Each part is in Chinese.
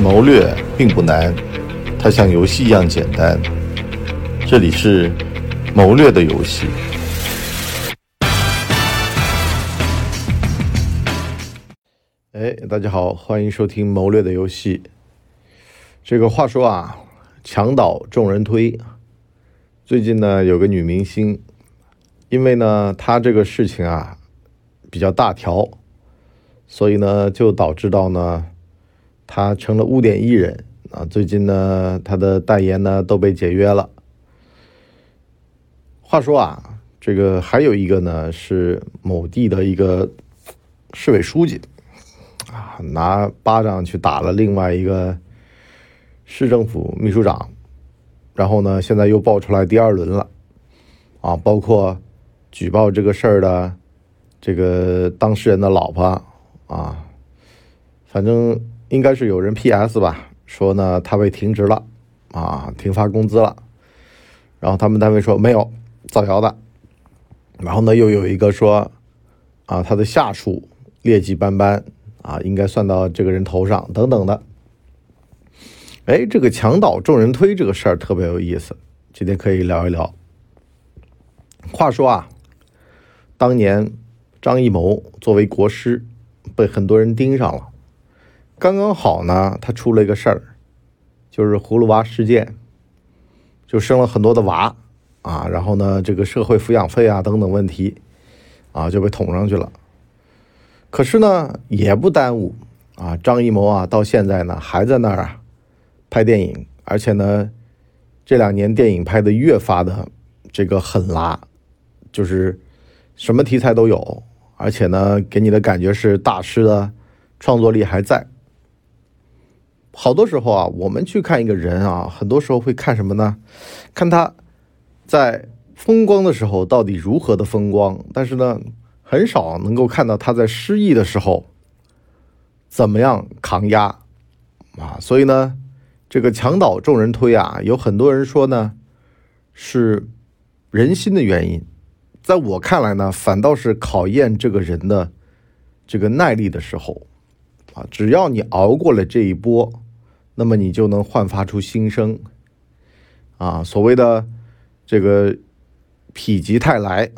谋略并不难，它像游戏一样简单。这里是谋略的游戏。哎，大家好，欢迎收听谋略的游戏。这个话说啊，墙倒众人推。最近呢，有个女明星，因为呢，她这个事情啊比较大条，所以呢，就导致到呢，他成了污点艺人啊。最近呢，他的代言呢都被解约了。话说啊，这个还有一个呢，是某地的一个市委书记啊，拿巴掌去打了另外一个。市政府秘书长，然后呢，现在又爆出来第二轮了，啊，包括举报这个事儿的这个当事人的老婆啊，反正应该是有人 P.S 吧，说呢他被停职了，啊，停发工资了，然后他们单位说没有造谣的，然后呢又有一个说啊他的下属劣迹斑斑啊，应该算到这个人头上等等的。哎，这个墙倒众人推这个事儿特别有意思，今天可以聊一聊。话说啊，当年张艺谋作为国师被很多人盯上了，刚刚好呢，他出了一个事儿，就是葫芦娃事件，就生了很多的娃啊，然后呢，这个社会抚养费啊等等问题啊就被捅上去了。可是呢，也不耽误啊，张艺谋啊，到现在呢还在那儿啊。拍电影，而且呢，这两年电影拍的越发的这个狠辣，就是什么题材都有，而且呢，给你的感觉是大师的创作力还在。好多时候啊，我们去看一个人啊，很多时候会看什么呢？看他在风光的时候到底如何的风光，但是呢，很少能够看到他在失意的时候怎么样抗压啊，所以呢。这个墙倒众人推啊，有很多人说呢，是人心的原因。在我看来呢，反倒是考验这个人的这个耐力的时候啊。只要你熬过了这一波，那么你就能焕发出新生啊。所谓的这个否极泰来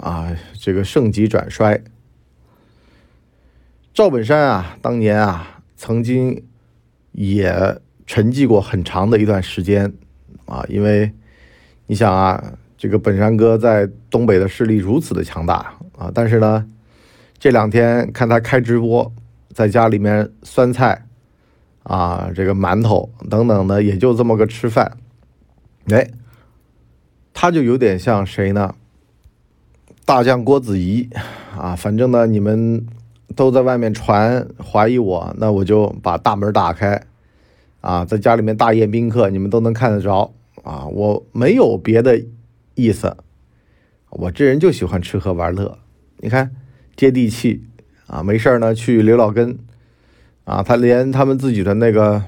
啊，这个盛极转衰。赵本山啊，当年啊，曾经也。沉寂过很长的一段时间，啊，因为你想啊，这个本山哥在东北的势力如此的强大啊，但是呢，这两天看他开直播，在家里面酸菜啊，这个馒头等等的，也就这么个吃饭，哎，他就有点像谁呢？大将郭子仪啊，反正呢，你们都在外面传怀疑我，那我就把大门打开。啊，在家里面大宴宾客，你们都能看得着啊！我没有别的意思，我这人就喜欢吃喝玩乐。你看，接地气啊，没事呢去刘老根啊，他连他们自己的那个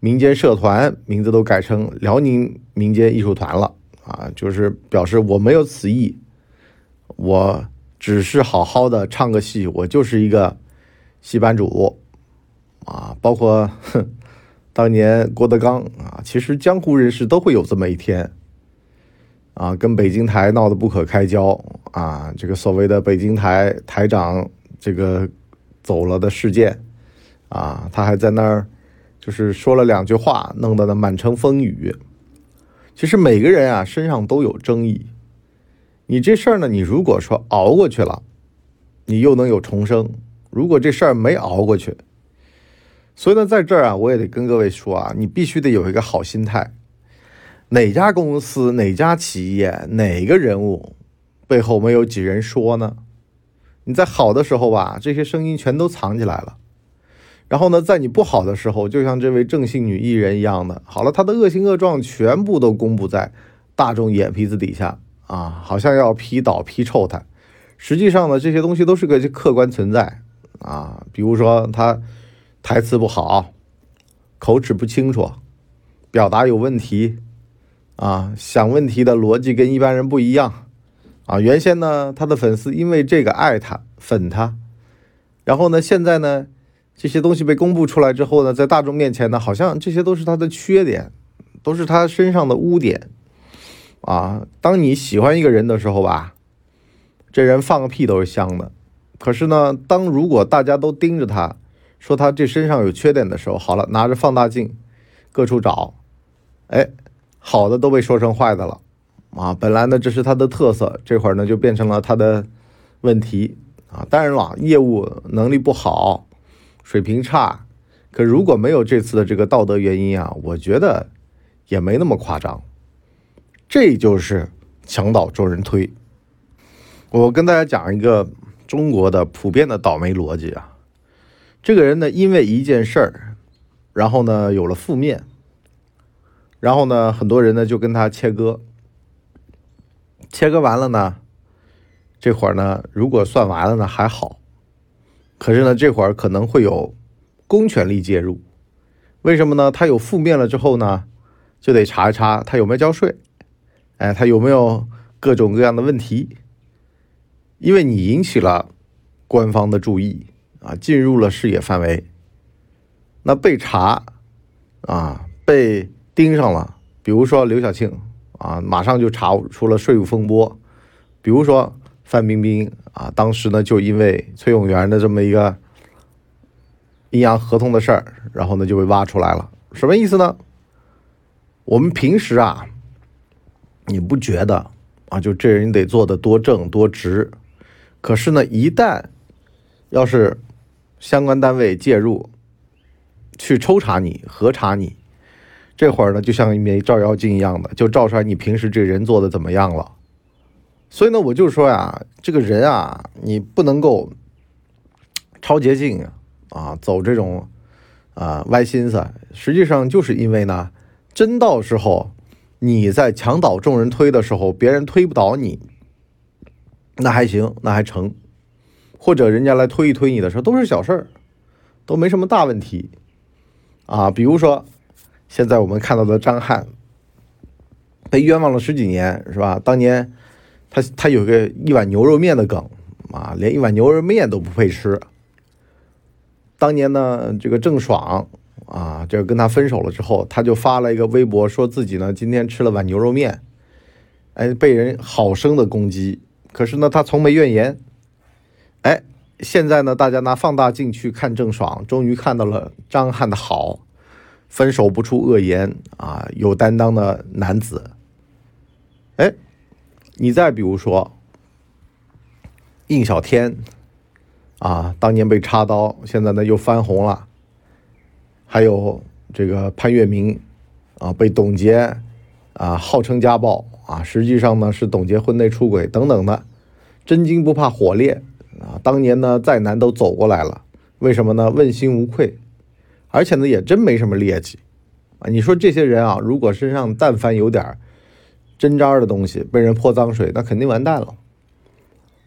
民间社团名字都改成辽宁民间艺术团了啊，就是表示我没有此意，我只是好好的唱个戏，我就是一个戏班主啊，包括哼。当年郭德纲啊，其实江湖人士都会有这么一天啊，跟北京台闹得不可开交啊，这个所谓的北京台台长这个走了的事件啊，他还在那儿就是说了两句话，弄得那满城风雨。其实每个人啊身上都有争议，你这事儿呢，你如果说熬过去了，你又能有重生；如果这事儿没熬过去，所以呢，在这儿啊，我也得跟各位说啊，你必须得有一个好心态。哪家公司、哪家企业、哪个人物背后没有几人说呢？你在好的时候吧，这些声音全都藏起来了。然后呢，在你不好的时候，就像这位正性女艺人一样的，好了，她的恶行恶状全部都公布在大众眼皮子底下啊，好像要批倒、批臭她。实际上呢，这些东西都是个客观存在啊，比如说她。台词不好，口齿不清楚，表达有问题，啊，想问题的逻辑跟一般人不一样，啊，原先呢，他的粉丝因为这个爱他、粉他，然后呢，现在呢，这些东西被公布出来之后呢，在大众面前呢，好像这些都是他的缺点，都是他身上的污点啊。当你喜欢一个人的时候吧，这人放个屁都是香的。可是呢，当如果大家都盯着他，说他这身上有缺点的时候，好了，拿着放大镜，各处找，哎，好的都被说成坏的了啊。本来呢，这是他的特色，这会儿呢就变成了他的问题啊。当然了，业务能力不好。水平差，可如果没有这次的这个道德原因啊，我觉得也没那么夸张。这就是墙倒众人推。我跟大家讲一个中国的普遍的倒霉逻辑啊。这个人呢，因为一件事儿，然后呢有了负面，然后呢很多人呢就跟他切割，切割完了呢，这会儿呢如果算完了呢还好。可是呢，这会儿可能会有公权力介入，为什么呢？他有负面了之后呢，就得查一查他有没有交税，哎，他有没有各种各样的问题？因为你引起了官方的注意啊，进入了视野范围，那被查啊，被盯上了。比如说刘晓庆啊，马上就查出了税务风波，比如说。范冰冰啊，当时呢就因为崔永元的这么一个阴阳合同的事儿，然后呢就被挖出来了。什么意思呢？我们平时啊，你不觉得啊，就这人得做的多正多直，可是呢，一旦要是相关单位介入去抽查你、核查你，这会儿呢就像一枚照妖镜一样的，就照出来你平时这人做的怎么样了。所以呢，我就说呀，这个人啊，你不能够超捷径啊，走这种啊歪心思。实际上就是因为呢，真到时候你在墙倒众人推的时候，别人推不倒你，那还行，那还成。或者人家来推一推你的时候，都是小事儿，都没什么大问题啊。比如说，现在我们看到的张翰被冤枉了十几年，是吧？当年。他他有个一碗牛肉面的梗啊，连一碗牛肉面都不配吃。当年呢，这个郑爽啊，这跟他分手了之后，他就发了一个微博，说自己呢今天吃了碗牛肉面，哎，被人好生的攻击。可是呢，他从没怨言。哎，现在呢，大家拿放大镜去看郑爽，终于看到了张翰的好，分手不出恶言啊，有担当的男子。你再比如说，印小天啊，当年被插刀，现在呢又翻红了。还有这个潘粤明啊，被董洁啊号称家暴啊，实际上呢是董洁婚内出轨等等的。真金不怕火炼啊，当年呢再难都走过来了，为什么呢？问心无愧，而且呢也真没什么劣迹啊。你说这些人啊，如果身上但凡有点针扎的东西被人泼脏水，那肯定完蛋了。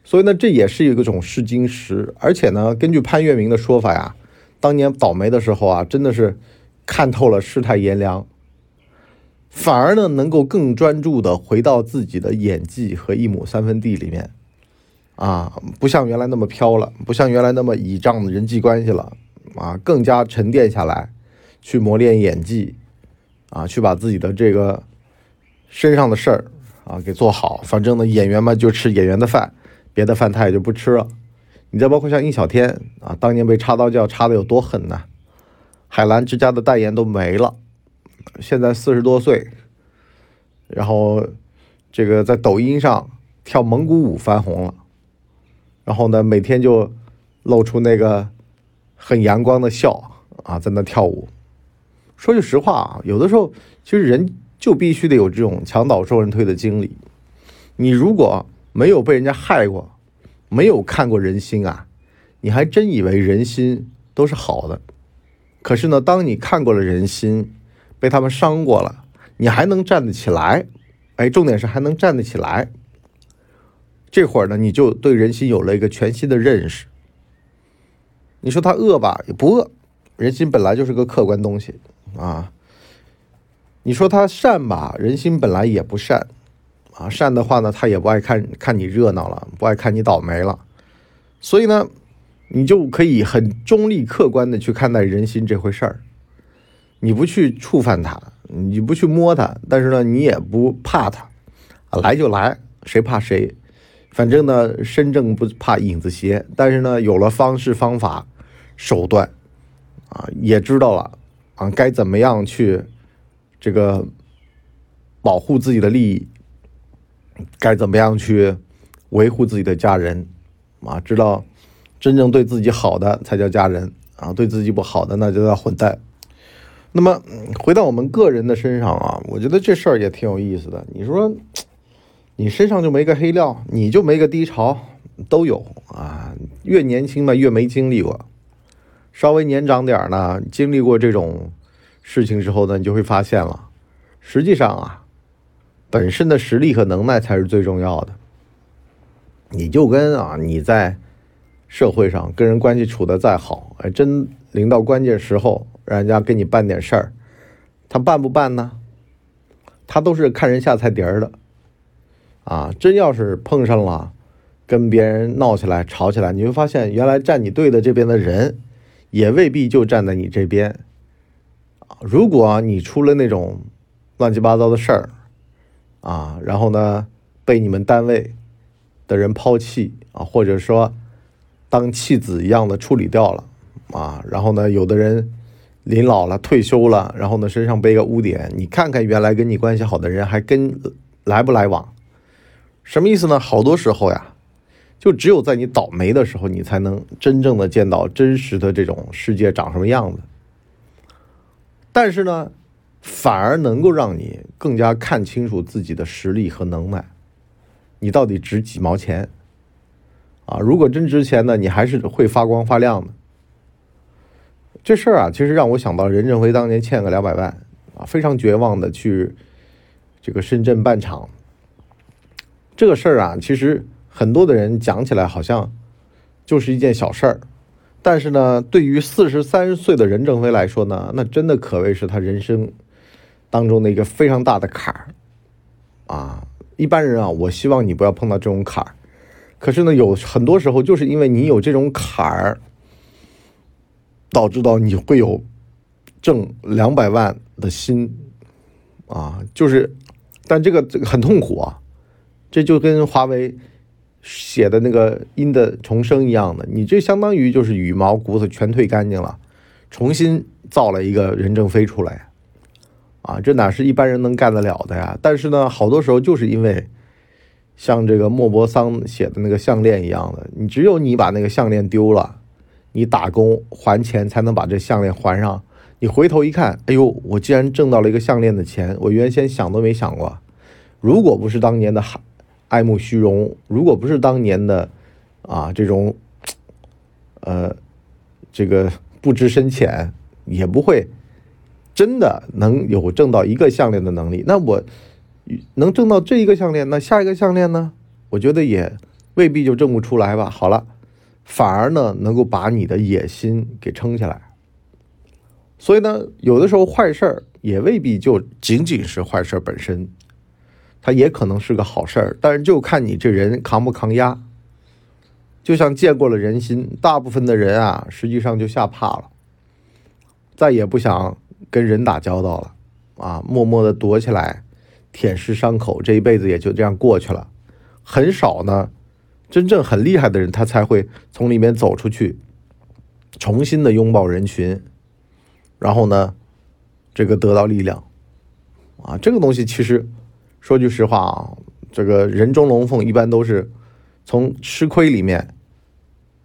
所以呢，这也是一个种试金石。而且呢，根据潘粤明的说法呀，当年倒霉的时候啊，真的是看透了世态炎凉，反而呢，能够更专注的回到自己的演技和一亩三分地里面啊，不像原来那么飘了，不像原来那么倚仗人际关系了啊，更加沉淀下来，去磨练演技啊，去把自己的这个。身上的事儿啊，给做好。反正呢，演员嘛就吃演员的饭，别的饭他也就不吃了。你再包括像印小天啊，当年被插刀教插的有多狠呢？海澜之家的代言都没了，现在四十多岁，然后这个在抖音上跳蒙古舞翻红了，然后呢，每天就露出那个很阳光的笑啊，在那跳舞。说句实话啊，有的时候其实人。就必须得有这种墙倒众人推的经历。你如果没有被人家害过，没有看过人心啊，你还真以为人心都是好的。可是呢，当你看过了人心，被他们伤过了，你还能站得起来？哎，重点是还能站得起来。这会儿呢，你就对人心有了一个全新的认识。你说他恶吧，也不恶，人心本来就是个客观东西啊。你说他善吧，人心本来也不善，啊，善的话呢，他也不爱看看你热闹了，不爱看你倒霉了，所以呢，你就可以很中立客观的去看待人心这回事儿。你不去触犯它，你不去摸它，但是呢，你也不怕它，啊，来就来，谁怕谁？反正呢，身正不怕影子斜。但是呢，有了方式方法、手段，啊，也知道了啊，该怎么样去这个保护自己的利益，该怎么样去维护自己的家人，啊，知道真正对自己好的才叫家人啊，对自己不好的那就叫混蛋。那么回到我们个人的身上啊，我觉得这事儿也挺有意思的。你说你身上就没个黑料，你就没个低潮，都有啊。越年轻嘛，越没经历过；稍微年长点儿呢，经历过这种事情之后呢，你就会发现了，实际上啊，本身的实力和能耐才是最重要的。你就跟啊，你在社会上跟人关系处的再好，哎，真临到关键时候。让人家给你办点事儿，他办不办呢？他都是看人下菜碟儿的，啊，真要是碰上了，跟别人闹起来、吵起来，你会发现，原来站你队的这边的人，也未必就站在你这边。如果你出了那种乱七八糟的事儿，啊，然后呢，被你们单位的人抛弃啊，或者说当弃子一样的处理掉了，啊，然后呢，有的人。临老了，退休了，然后呢，身上背个污点，你看看原来跟你关系好的人还跟来不来往？什么意思呢？好多时候呀，就只有在你倒霉的时候，你才能真正的见到真实的这种世界长什么样子。但是呢，反而能够让你更加看清楚自己的实力和能耐，你到底值几毛钱？啊，如果真值钱呢，你还是会发光发亮的。这事儿啊，其实让我想到任正非当年欠个两百万啊，非常绝望的去这个深圳办厂。这个事儿啊，其实很多的人讲起来好像就是一件小事儿，但是呢，对于四十三岁的任正非来说呢，那真的可谓是他人生当中的一个非常大的坎儿啊。一般人啊，我希望你不要碰到这种坎儿，可是呢，有很多时候就是因为你有这种坎儿。导致到你会有挣两百万的心啊，就是，但这个这个很痛苦啊，这就跟华为写的那个音的重生一样的，你这相当于就是羽毛骨头全退干净了，重新造了一个任正非出来啊，这哪是一般人能干得了的呀？但是呢，好多时候就是因为像这个莫泊桑写的那个项链一样的，你只有你把那个项链丢了。你打工还钱才能把这项链还上。你回头一看，哎呦，我竟然挣到了一个项链的钱，我原先想都没想过。如果不是当年的爱慕虚荣，如果不是当年的啊这种呃这个不知深浅，也不会真的能有挣到一个项链的能力。那我能挣到这一个项链，那下一个项链呢？我觉得也未必就挣不出来吧。好了。反而呢，能够把你的野心给撑起来。所以呢，有的时候坏事儿也未必就仅仅是坏事本身，它也可能是个好事儿。但是就看你这人扛不扛压。就像见过了人心，大部分的人啊，实际上就吓怕了，再也不想跟人打交道了啊，默默的躲起来，舔舐伤口，这一辈子也就这样过去了。很少呢。真正很厉害的人，他才会从里面走出去，重新的拥抱人群，然后呢，这个得到力量，啊，这个东西其实说句实话啊，这个人中龙凤一般都是从吃亏里面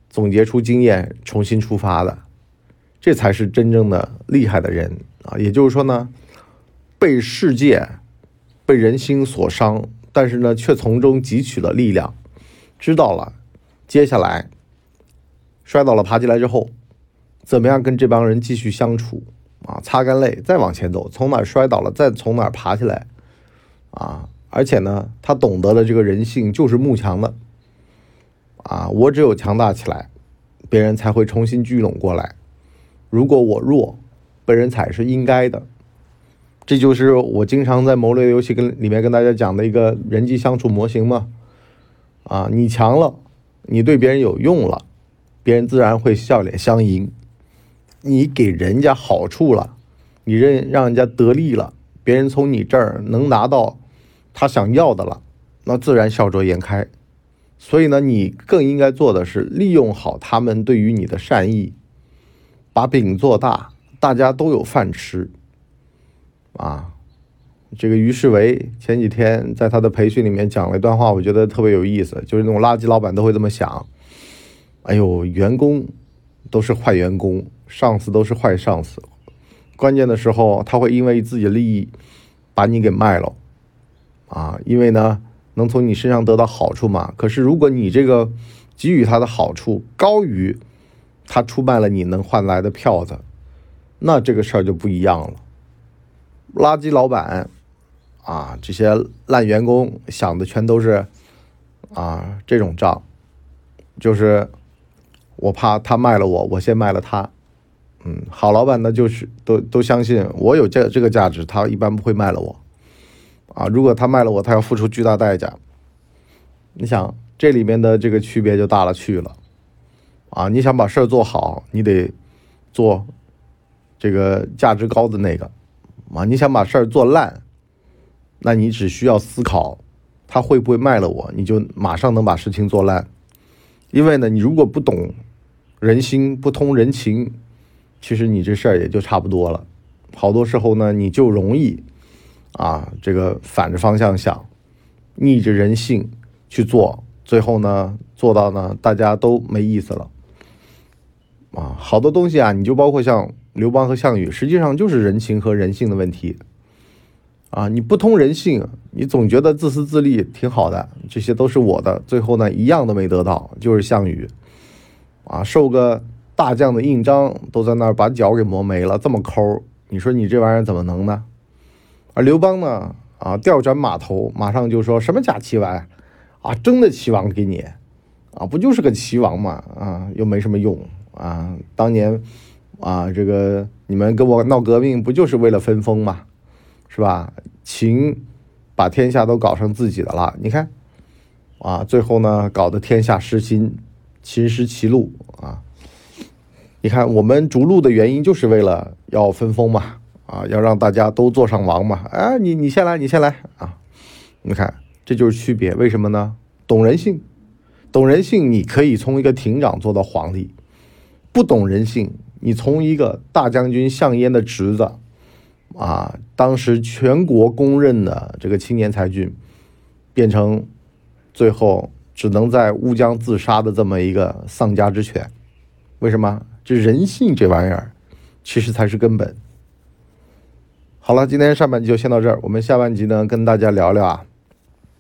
总结出经验，重新出发的，这才是真正的厉害的人啊。也就是说呢，被世界、被人心所伤，但是呢，却从中汲取了力量。知道了，接下来摔倒了爬起来之后，怎么样跟这帮人继续相处啊？擦干泪再往前走，从哪摔倒了再从哪爬起来啊！而且呢，他懂得了这个人性就是慕强的啊！我只有强大起来，别人才会重新聚拢过来。如果我弱，被人踩是应该的。这就是我经常在谋略游戏跟里面跟大家讲的一个人际相处模型嘛。啊，你强了，你对别人有用了，别人自然会笑脸相迎。你给人家好处了，你认让人家得利了，别人从你这儿能拿到他想要的了，那自然笑逐颜开。所以呢，你更应该做的是利用好他们对于你的善意，把饼做大，大家都有饭吃。啊，这个于世维前几天在他的培训里面讲了一段话，我觉得特别有意思，就是那种垃圾老板都会这么想。哎呦，员工都是坏员工，上司都是坏上司，关键的时候他会因为自己的利益把你给卖了。啊，因为呢。能从你身上得到好处嘛？可是如果你这个给予他的好处高于他出卖了你能换来的票子，那这个事儿就不一样了。垃圾老板啊，这些烂员工想的全都是啊这种账，就是我怕他卖了我，我先卖了他。嗯，好老板呢，就是都都相信我有这这个价值，他一般不会卖了我。啊，如果他卖了我，他要付出巨大代价。你想，这里面的这个区别就大了去了。啊，你想把事儿做好，你得做这个价值高的那个。啊，你想把事儿做烂，那你只需要思考他会不会卖了我，你就马上能把事情做烂。因为呢，你如果不懂人心，不通人情，其实你这事儿也就差不多了。好多时候呢，你就容易。啊，这个反着方向想，逆着人性去做，最后呢，做到呢，大家都没意思了。啊，好多东西啊，你就包括像刘邦和项羽，实际上就是人情和人性的问题。啊，你不通人性，你总觉得自私自利挺好的，这些都是我的，最后呢，一样都没得到，就是项羽，啊，受个大将的印章，都在那儿把脚给磨没了，这么抠，你说你这玩意儿怎么能呢？而刘邦呢？啊，调转马头，马上就说什么假齐王，啊，真的齐王给你，啊，不就是个齐王嘛？啊，又没什么用啊。当年啊，这个你们跟我闹革命，不就是为了分封嘛？是吧？秦把天下都搞成自己的了，你看啊，最后呢，搞得天下失心，秦失其路啊。你看我们逐鹿的原因，就是为了要分封嘛。啊，要让大家都坐上王嘛？哎，你你先来，你先来啊！你看，这就是区别。为什么呢？懂人性，懂人性，你可以从一个亭长做到皇帝；不懂人性，你从一个大将军项燕的侄子，啊，当时全国公认的这个青年才俊，变成最后只能在乌江自杀的这么一个丧家之犬。为什么？这人性这玩意儿，其实才是根本。好了，今天上半集就先到这儿。我们下半集呢，跟大家聊聊啊，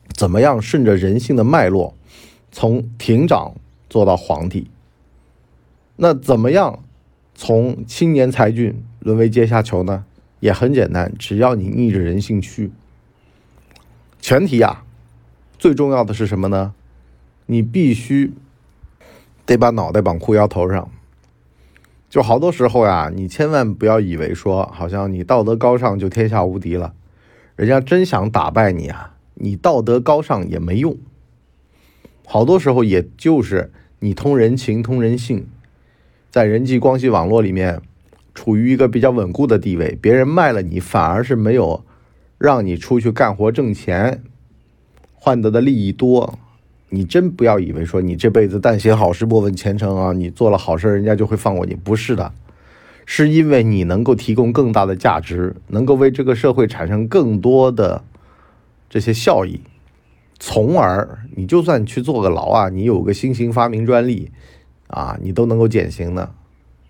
怎么样顺着人性的脉络，从亭长做到皇帝。那怎么样从青年才俊沦为阶下囚呢？也很简单，只要你逆着人性去。前提啊，最重要的是什么呢？你必须得把脑袋绑裤腰头上。就好多时候呀，你千万不要以为说，好像你道德高尚就天下无敌了。人家真想打败你啊，你道德高尚也没用。好多时候，也就是你通人情、通人性，在人际关系网络里面处于一个比较稳固的地位，别人卖了你，反而是没有让你出去干活挣钱，换得的利益多。你真不要以为说你这辈子但行好事莫问前程啊，你做了好事人家就会放过你，不是的，是因为你能够提供更大的价值，能够为这个社会产生更多的这些效益，从而你就算去坐个牢啊，你有个新型发明专利啊，你都能够减刑的，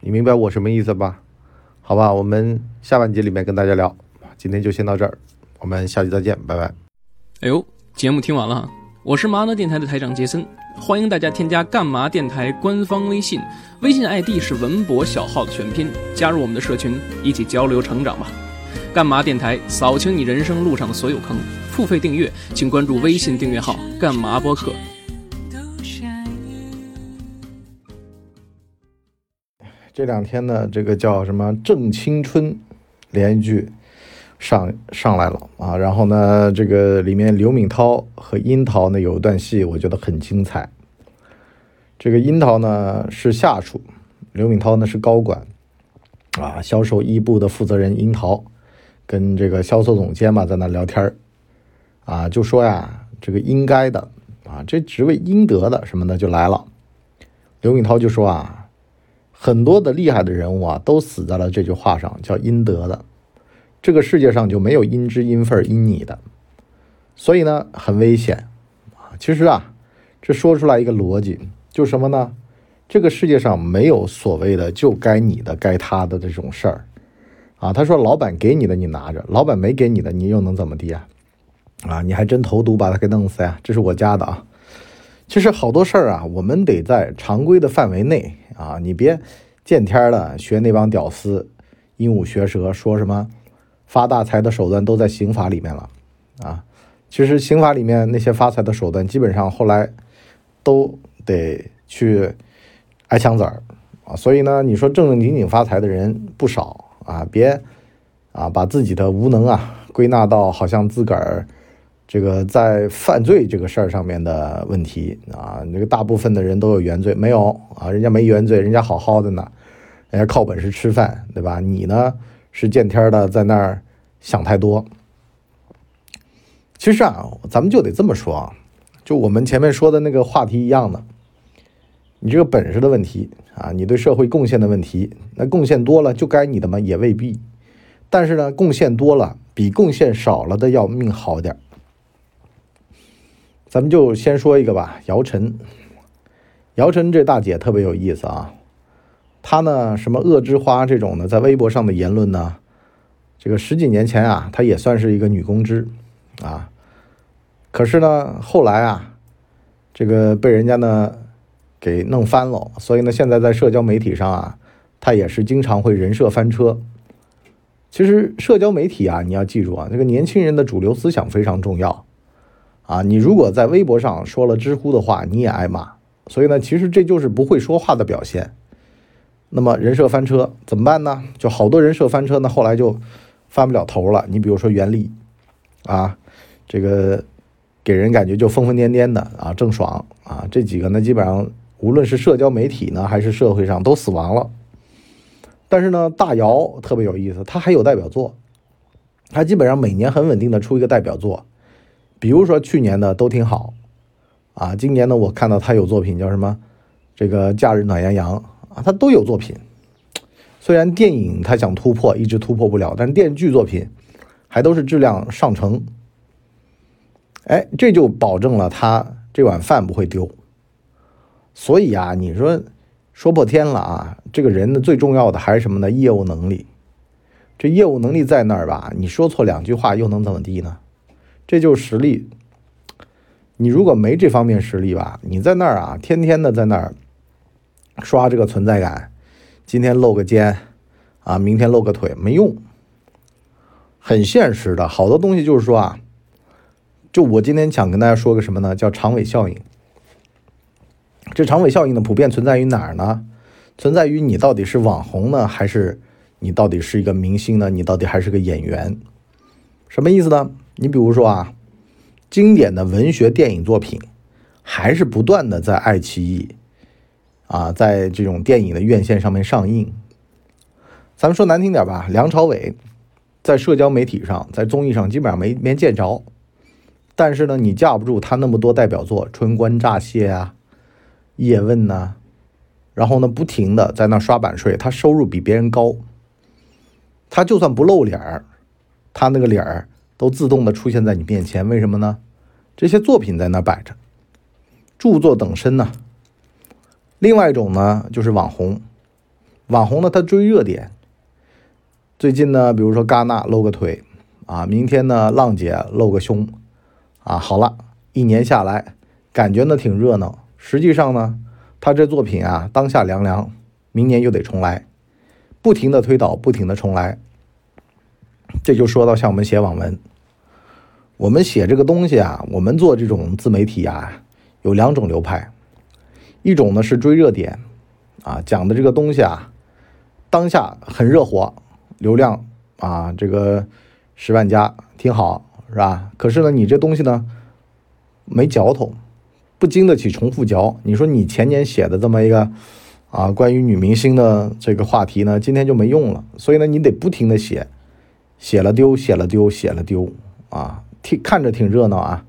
你明白我什么意思吧？好吧，我们下半集里面跟大家聊，今天就先到这儿，我们下期再见，拜拜。哎呦，节目听完了。我是麻辣电台的台长杰森，欢迎大家添加干嘛电台官方微信，微信 ID 是文博小号的全拼，加入我们的社群，一起交流成长吧。干嘛电台扫清你人生路上的所有坑，付费订阅请关注微信订阅号干嘛播客。这两天呢，这个叫什么正青春连续剧。上上来了啊，然后呢，这个里面刘敏涛和樱桃呢有一段戏，我觉得很精彩。这个樱桃呢是下属，刘敏涛呢是高管，啊，销售一部的负责人樱桃跟这个销售总监嘛在那聊天啊，就说呀，这个应该的啊，这职位应得的什么的就来了。刘敏涛就说啊，很多的厉害的人物啊都死在了这句话上，叫应得的。这个世界上就没有因知因份因你的，所以呢很危险啊。其实啊，这说出来一个逻辑。就什么呢？这个世界上没有所谓的就该你的该他的这种事儿，啊，他说老板给你的你拿着，老板没给你的你又能怎么地啊？啊，你还真投毒把他给弄死呀？这是我家的啊。其实好多事儿啊，我们得在常规的范围内啊，你别见天儿的学那帮屌丝，鹦鹉学舌，说什么发大财的手段都在刑法里面了啊。其实刑法里面那些发财的手段，基本上后来都。得去挨枪子儿啊，所以呢，你说正正经经发财的人不少啊，别啊把自己的无能啊归纳到好像自个儿这个在犯罪这个事儿上面的问题啊。那个大部分的人都有原罪，没有啊？人家没原罪，人家好好的呢，人家靠本事吃饭，对吧？你呢是见天的在那儿想太多。其实啊，咱们就得这么说啊。就我们前面说的那个话题一样的，你这个本事的问题啊，你对社会贡献的问题，那贡献多了就该你的吗？也未必。但是呢，贡献多了比贡献少了的要命好点儿咱们就先说一个吧，姚晨。姚晨这大姐特别有意思啊，她呢什么恶之花这种的，在微博上的言论呢，这个十几年前啊，她也算是一个女公知啊。可是呢，后来啊，这个被人家呢给弄翻了，所以呢，现在在社交媒体上啊，他也是经常会人设翻车。其实社交媒体啊，你要记住啊，这个年轻人的主流思想非常重要啊。你如果在微博上说了知乎的话，你也挨骂。所以呢，其实这就是不会说话的表现。那么人设翻车怎么办呢？就好多人设翻车呢，后来就翻不了头了。你比如说袁立啊，这个。给人感觉就疯疯癫癫的啊，郑爽啊，这几个呢，基本上无论是社交媒体呢，还是社会上都死亡了。但是呢，大姚特别有意思，他还有代表作，他基本上每年很稳定的出一个代表作。比如说去年的都挺好啊，今年呢，我看到他有作品叫什么？这个假日暖洋洋啊，他都有作品。虽然电影他想突破，一直突破不了，但电视剧作品还都是质量上乘。哎，这就保证了他这碗饭不会丢。所以啊，你说说破天了啊，这个人的最重要的还是什么呢？业务能力。这业务能力在那儿吧？你说错两句话又能怎么地呢？这就是实力。你如果没这方面实力吧，你在那儿啊，天天的在那儿刷这个存在感，今天露个肩啊，明天露个腿，没用。很现实的，好多东西就是说啊。就我今天想跟大家说个什么呢？叫长尾效应。这长尾效应呢，普遍存在于哪儿呢？存在于你到底是网红呢，还是你到底是一个明星呢？你到底还是个演员？什么意思呢？你比如说啊，经典的文学电影作品，还是不断的在爱奇艺啊，在这种电影的院线上面上映。咱们说难听点吧，梁朝伟在社交媒体上，在综艺上基本上没没见着。但是呢，你架不住他那么多代表作，《春光乍泄》啊，《叶问》呐，然后呢，不停的在那刷版税，他收入比别人高。他就算不露脸儿，他那个脸儿都自动的出现在你面前，为什么呢？这些作品在那摆着，著作等身呢。另外一种呢，就是网红，网红呢，他追热点。最近呢，比如说戛纳露个腿啊，明天呢，浪姐露个胸。啊，好了，一年下来，感觉呢挺热闹。实际上呢，他这作品啊，当下凉凉，明年又得重来，不停的推倒，不停的重来。这就说到像我们写网文，我们写这个东西啊，我们做这种自媒体啊，有两种流派，一种呢是追热点，啊，讲的这个东西啊，当下很热火，流量啊，这个十万加挺好。是吧？可是呢，你这东西呢，没嚼头，不经得起重复嚼。你说你前年写的这么一个啊关于女明星的这个话题呢，今天就没用了。所以呢，你得不停的写，写了丢，写了丢，写了丢啊，挺看着挺热闹啊，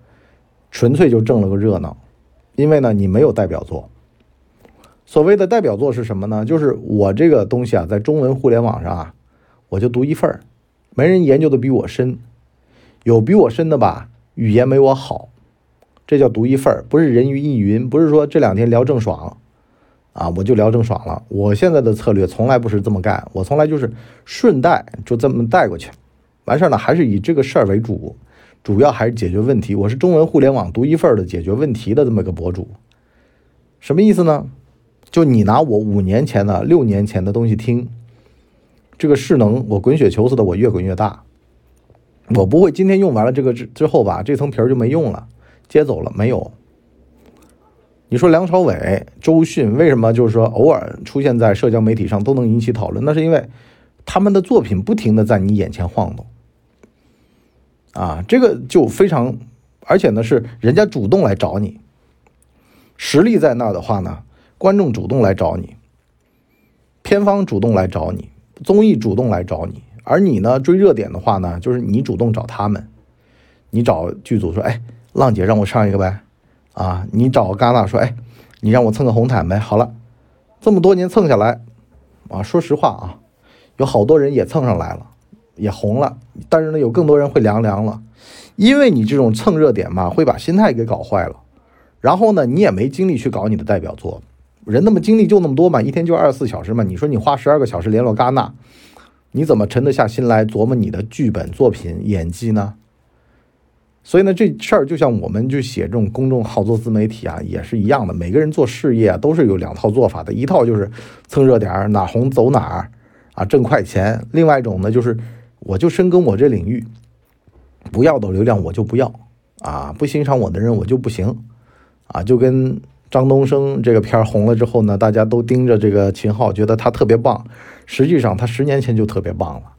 纯粹就挣了个热闹。因为呢，你没有代表作。所谓的代表作是什么呢？就是我这个东西啊，在中文互联网上啊，我就独一份儿，没人研究的比我深，有比我深的吧，语言没我好。这叫独一份儿，不是人云亦云，不是说这两天聊郑爽，啊，我就聊郑爽了。我现在的策略从来不是这么干，我从来就是顺带就这么带过去，完事儿呢还是以这个事儿为主，主要还是解决问题。我是中文互联网独一份儿的解决问题的这么个博主，什么意思呢？就你拿我五年前的、六年前的东西听，这个势能，我滚雪球似的，我越滚越大。我不会今天用完了这个之之后吧，这层皮儿就没用了。接走了没有？你说梁朝伟、周迅为什么就是说偶尔出现在社交媒体上都能引起讨论？那是因为他们的作品不停的在你眼前晃动，啊，这个就非常，而且呢是人家主动来找你，实力在那儿的话呢，观众主动来找你，片方主动来找你，综艺主动来找你，而你呢追热点的话呢，就是你主动找他们，你找剧组说，哎。浪姐让我上一个呗，啊，你找戛纳说，哎，你让我蹭个红毯呗。好了，这么多年蹭下来，啊，说实话啊，有好多人也蹭上来了，也红了，但是呢，有更多人会凉凉了，因为你这种蹭热点嘛，会把心态给搞坏了。然后呢，你也没精力去搞你的代表作，人那么精力就那么多嘛，一天就二十四小时嘛。你说你花十二个小时联络戛纳，你怎么沉得下心来琢磨你的剧本、作品、演技呢？所以呢，这事儿就像我们就写这种公众号做自媒体啊，也是一样的。每个人做事业啊，都是有两套做法的。一套就是蹭热点儿，哪红走哪儿啊，挣快钱；另外一种呢，就是我就深耕我这领域，不要的流量我就不要啊，不欣赏我的人我就不行啊。就跟张东升这个片儿红了之后呢，大家都盯着这个秦昊，觉得他特别棒。实际上他十年前就特别棒了，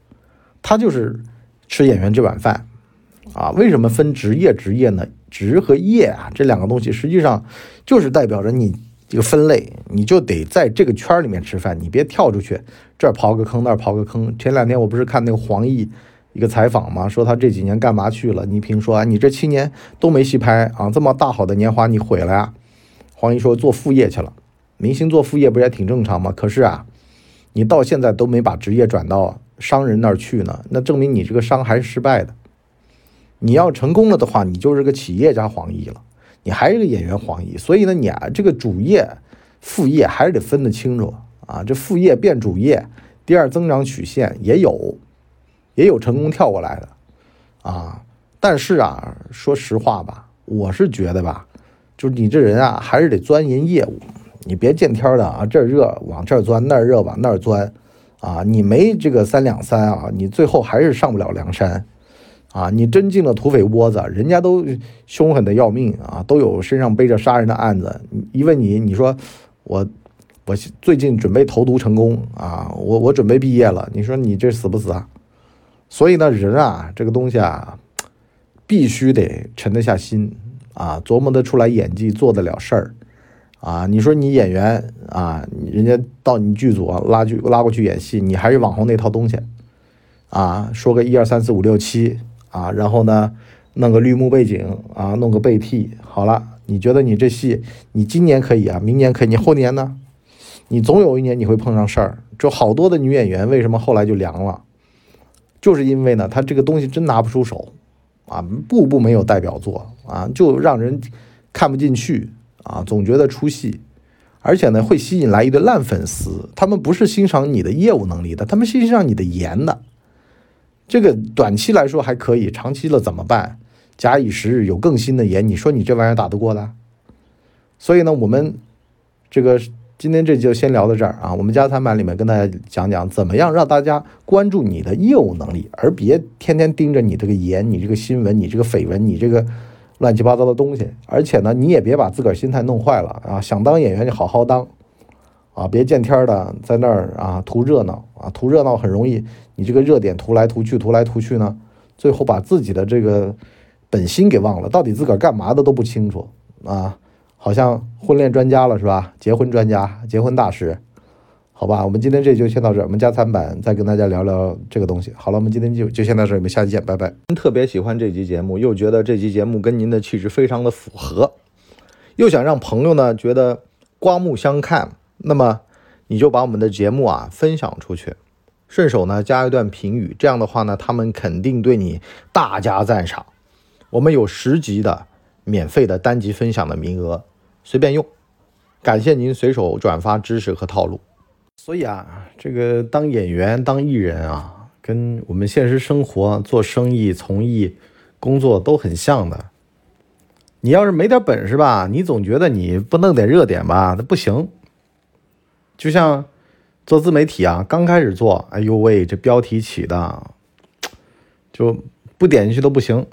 他就是吃演员这碗饭。啊，为什么分职业职业呢？职和业啊，这两个东西实际上就是代表着你这个分类，你就得在这个圈里面吃饭，你别跳出去，这儿刨个坑，那儿刨个坑。前两天我不是看那个黄奕一个采访吗？说他这几年干嘛去了？倪萍说啊，你这七年都没戏拍啊，这么大好的年华你毁了呀？黄奕说做副业去了，明星做副业不也挺正常吗？可是啊，你到现在都没把职业转到商人那儿去呢，那证明你这个商还是失败的。你要成功了的话，你就是个企业家黄奕了，你还是个演员黄奕。所以呢，你啊，这个主业、副业还是得分得清楚啊。这副业变主业，第二增长曲线也有，也有成功跳过来的啊。但是啊，说实话吧，我是觉得吧，就是你这人啊，还是得钻研业务，你别见天的啊，这热往这儿钻，那儿热往那儿钻啊。你没这个三两三啊，你最后还是上不了梁山。啊，你真进了土匪窝子，人家都凶狠的要命啊，都有身上背着杀人的案子。一问你，你说我我最近准备投毒成功啊，我我准备毕业了。你说你这死不死啊？所以呢，人啊，这个东西啊，必须得沉得下心啊，琢磨得出来演技，做得了事儿啊。你说你演员啊，人家到你剧组拉剧拉过去演戏，你还是网红那套东西啊，说个一二三四五六七。啊，然后呢，弄个绿幕背景啊，弄个背替，好了，你觉得你这戏，你今年可以啊，明年可以，你后年呢？你总有一年你会碰上事儿。就好多的女演员为什么后来就凉了，就是因为呢，她这个东西真拿不出手啊，步步没有代表作啊，就让人看不进去啊，总觉得出戏，而且呢，会吸引来一堆烂粉丝，他们不是欣赏你的业务能力的，他们欣赏你的颜的。这个短期来说还可以，长期了怎么办？假以时日，有更新的颜，你说你这玩意儿打得过的？所以呢，我们这个今天这就先聊到这儿啊。我们加餐版里面跟大家讲讲，怎么样让大家关注你的业务能力，而别天天盯着你这个盐、你这个新闻、你这个绯闻、你这个乱七八糟的东西。而且呢，你也别把自个儿心态弄坏了啊！想当演员就好好当。啊，别见天儿的在那儿啊图热闹啊，图热闹很容易，你这个热点图来图去，图来图去呢，最后把自己的这个本心给忘了，到底自个儿干嘛的都不清楚啊。好像婚恋专家了是吧？结婚专家，结婚大师。好吧，我们今天这就先到这儿，我们加餐版再跟大家聊聊这个东西。好了，我们今天就就先到这儿，我们下期见，拜拜。特别喜欢这期节目，又觉得这期节目跟您的气质非常的符合，又想让朋友呢觉得刮目相看，那么你就把我们的节目啊分享出去，顺手呢加一段评语，这样的话呢，他们肯定对你大加赞赏。我们有十集的免费的单集分享的名额，随便用。感谢您随手转发知识和套路。所以啊，这个当演员、当艺人啊，跟我们现实生活做生意、从艺工作都很像的。你要是没点本事吧，你总觉得你不弄点热点吧，那不行。就像做自媒体啊，刚开始做，哎呦喂，这标题起的就不点进去都不行。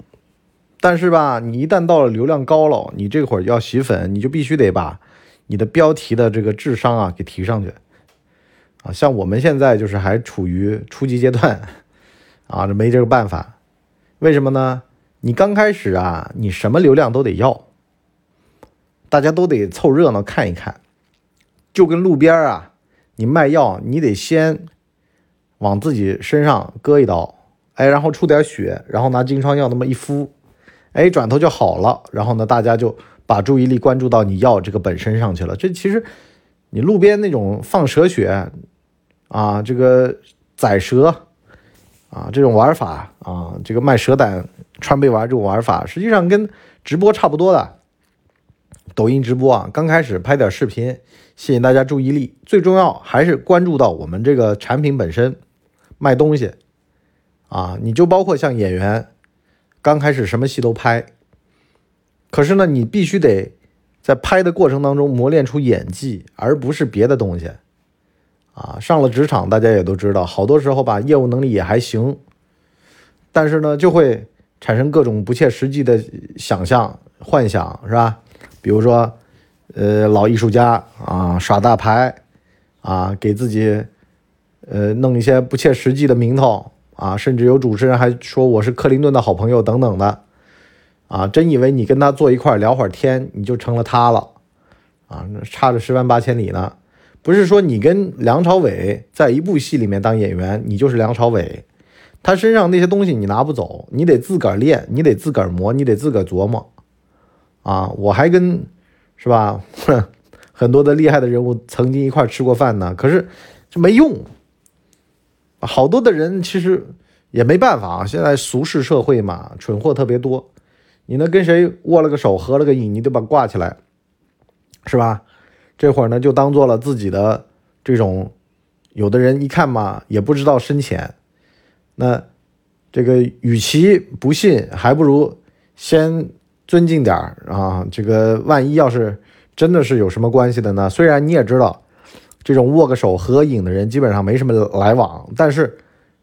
但是吧，你一旦到了流量高了，你这会儿要洗粉，你就必须得把你的标题的这个智商啊给提上去。啊，像我们现在就是还处于初级阶段，啊，这没这个办法。为什么呢？你刚开始啊，你什么流量都得要，大家都得凑热闹看一看。就跟路边啊，你卖药，你得先往自己身上割一刀，哎，然后出点血，然后拿金疮药那么一敷，哎，转头就好了。然后呢，大家就把注意力关注到你药这个本身上去了。这其实你路边那种放蛇血。啊，这个宰蛇啊，这种玩法啊，这个卖蛇胆、川贝丸这种玩法，实际上跟直播差不多的。抖音直播啊，刚开始拍点视频，吸引大家注意力，最重要还是关注到我们这个产品本身，卖东西啊。你就包括像演员，刚开始什么戏都拍，可是呢，你必须得在拍的过程当中磨练出演技，而不是别的东西。啊，上了职场，大家也都知道，好多时候吧，业务能力也还行，但是呢，就会产生各种不切实际的想象、幻想，是吧？比如说，呃，老艺术家啊，耍大牌，啊，给自己，呃，弄一些不切实际的名头，啊，甚至有主持人还说我是克林顿的好朋友等等的，啊，真以为你跟他坐一块聊会儿天，你就成了他了，啊，差着十万八千里呢。不是说你跟梁朝伟在一部戏里面当演员，你就是梁朝伟，他身上那些东西你拿不走，你得自个儿练，你得自个儿磨，你得自个儿琢磨。啊，我还跟是吧，很多的厉害的人物曾经一块吃过饭呢，可是这没用。好多的人其实也没办法啊，现在俗世社会嘛，蠢货特别多，你能跟谁握了个手，合了个影，你得把挂起来，是吧？这会儿呢，就当做了自己的这种，有的人一看嘛，也不知道深浅。那这个与其不信，还不如先尊敬点儿啊。这个万一要是真的是有什么关系的呢？虽然你也知道，这种握个手合影的人基本上没什么来往，但是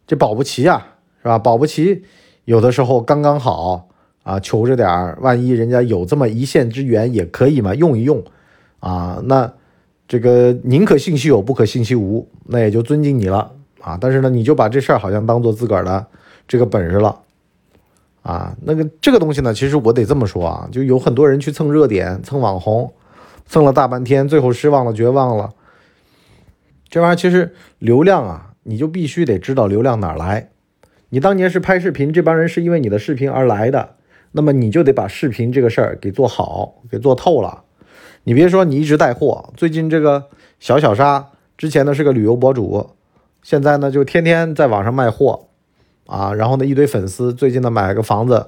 这保不齐啊，是吧？保不齐有的时候刚刚好啊，求着点儿，万一人家有这么一线之缘，也可以嘛，用一用。啊，那这个宁可信其有，不可信其无，那也就尊敬你了啊。但是呢，你就把这事儿好像当做自个儿的这个本事了啊。那个这个东西呢，其实我得这么说啊，就有很多人去蹭热点、蹭网红，蹭了大半天，最后失望了、绝望了。这玩意儿其实流量啊，你就必须得知道流量哪儿来。你当年是拍视频，这帮人是因为你的视频而来的，那么你就得把视频这个事儿给做好，给做透了。你别说，你一直带货。最近这个小小沙之前呢是个旅游博主，现在呢就天天在网上卖货啊。然后呢一堆粉丝，最近呢买了个房子，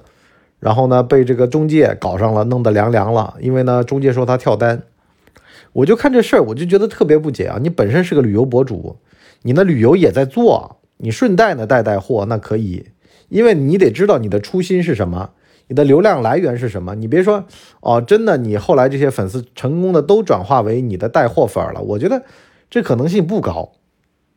然后呢被这个中介搞上了，弄得凉凉了。因为呢中介说他跳单，我就看这事儿，我就觉得特别不解啊。你本身是个旅游博主，你的旅游也在做，你顺带呢带带货那可以，因为你得知道你的初心是什么。你的流量来源是什么？你别说哦，真的，你后来这些粉丝成功的都转化为你的带货粉了。我觉得这可能性不高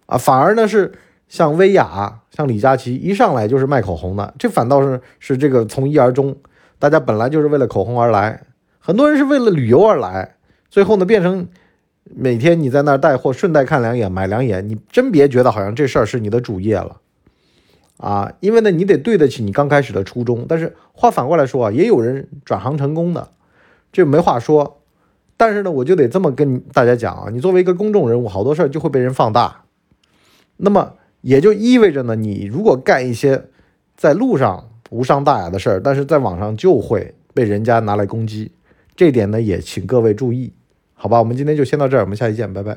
啊，反而呢是像薇娅、像李佳琦一上来就是卖口红的，这反倒是是这个从一而终。大家本来就是为了口红而来，很多人是为了旅游而来，最后呢变成每天你在那儿带货，顺带看两眼，买两眼，你真别觉得好像这事儿是你的主业了。啊，因为呢，你得对得起你刚开始的初衷。但是话反过来说啊，也有人转行成功的，这没话说。但是呢，我就得这么跟大家讲啊，你作为一个公众人物，好多事儿就会被人放大。那么也就意味着呢，你如果干一些在路上无伤大雅的事儿，但是在网上就会被人家拿来攻击。这点呢，也请各位注意，好吧？我们今天就先到这儿，我们下期见，拜拜。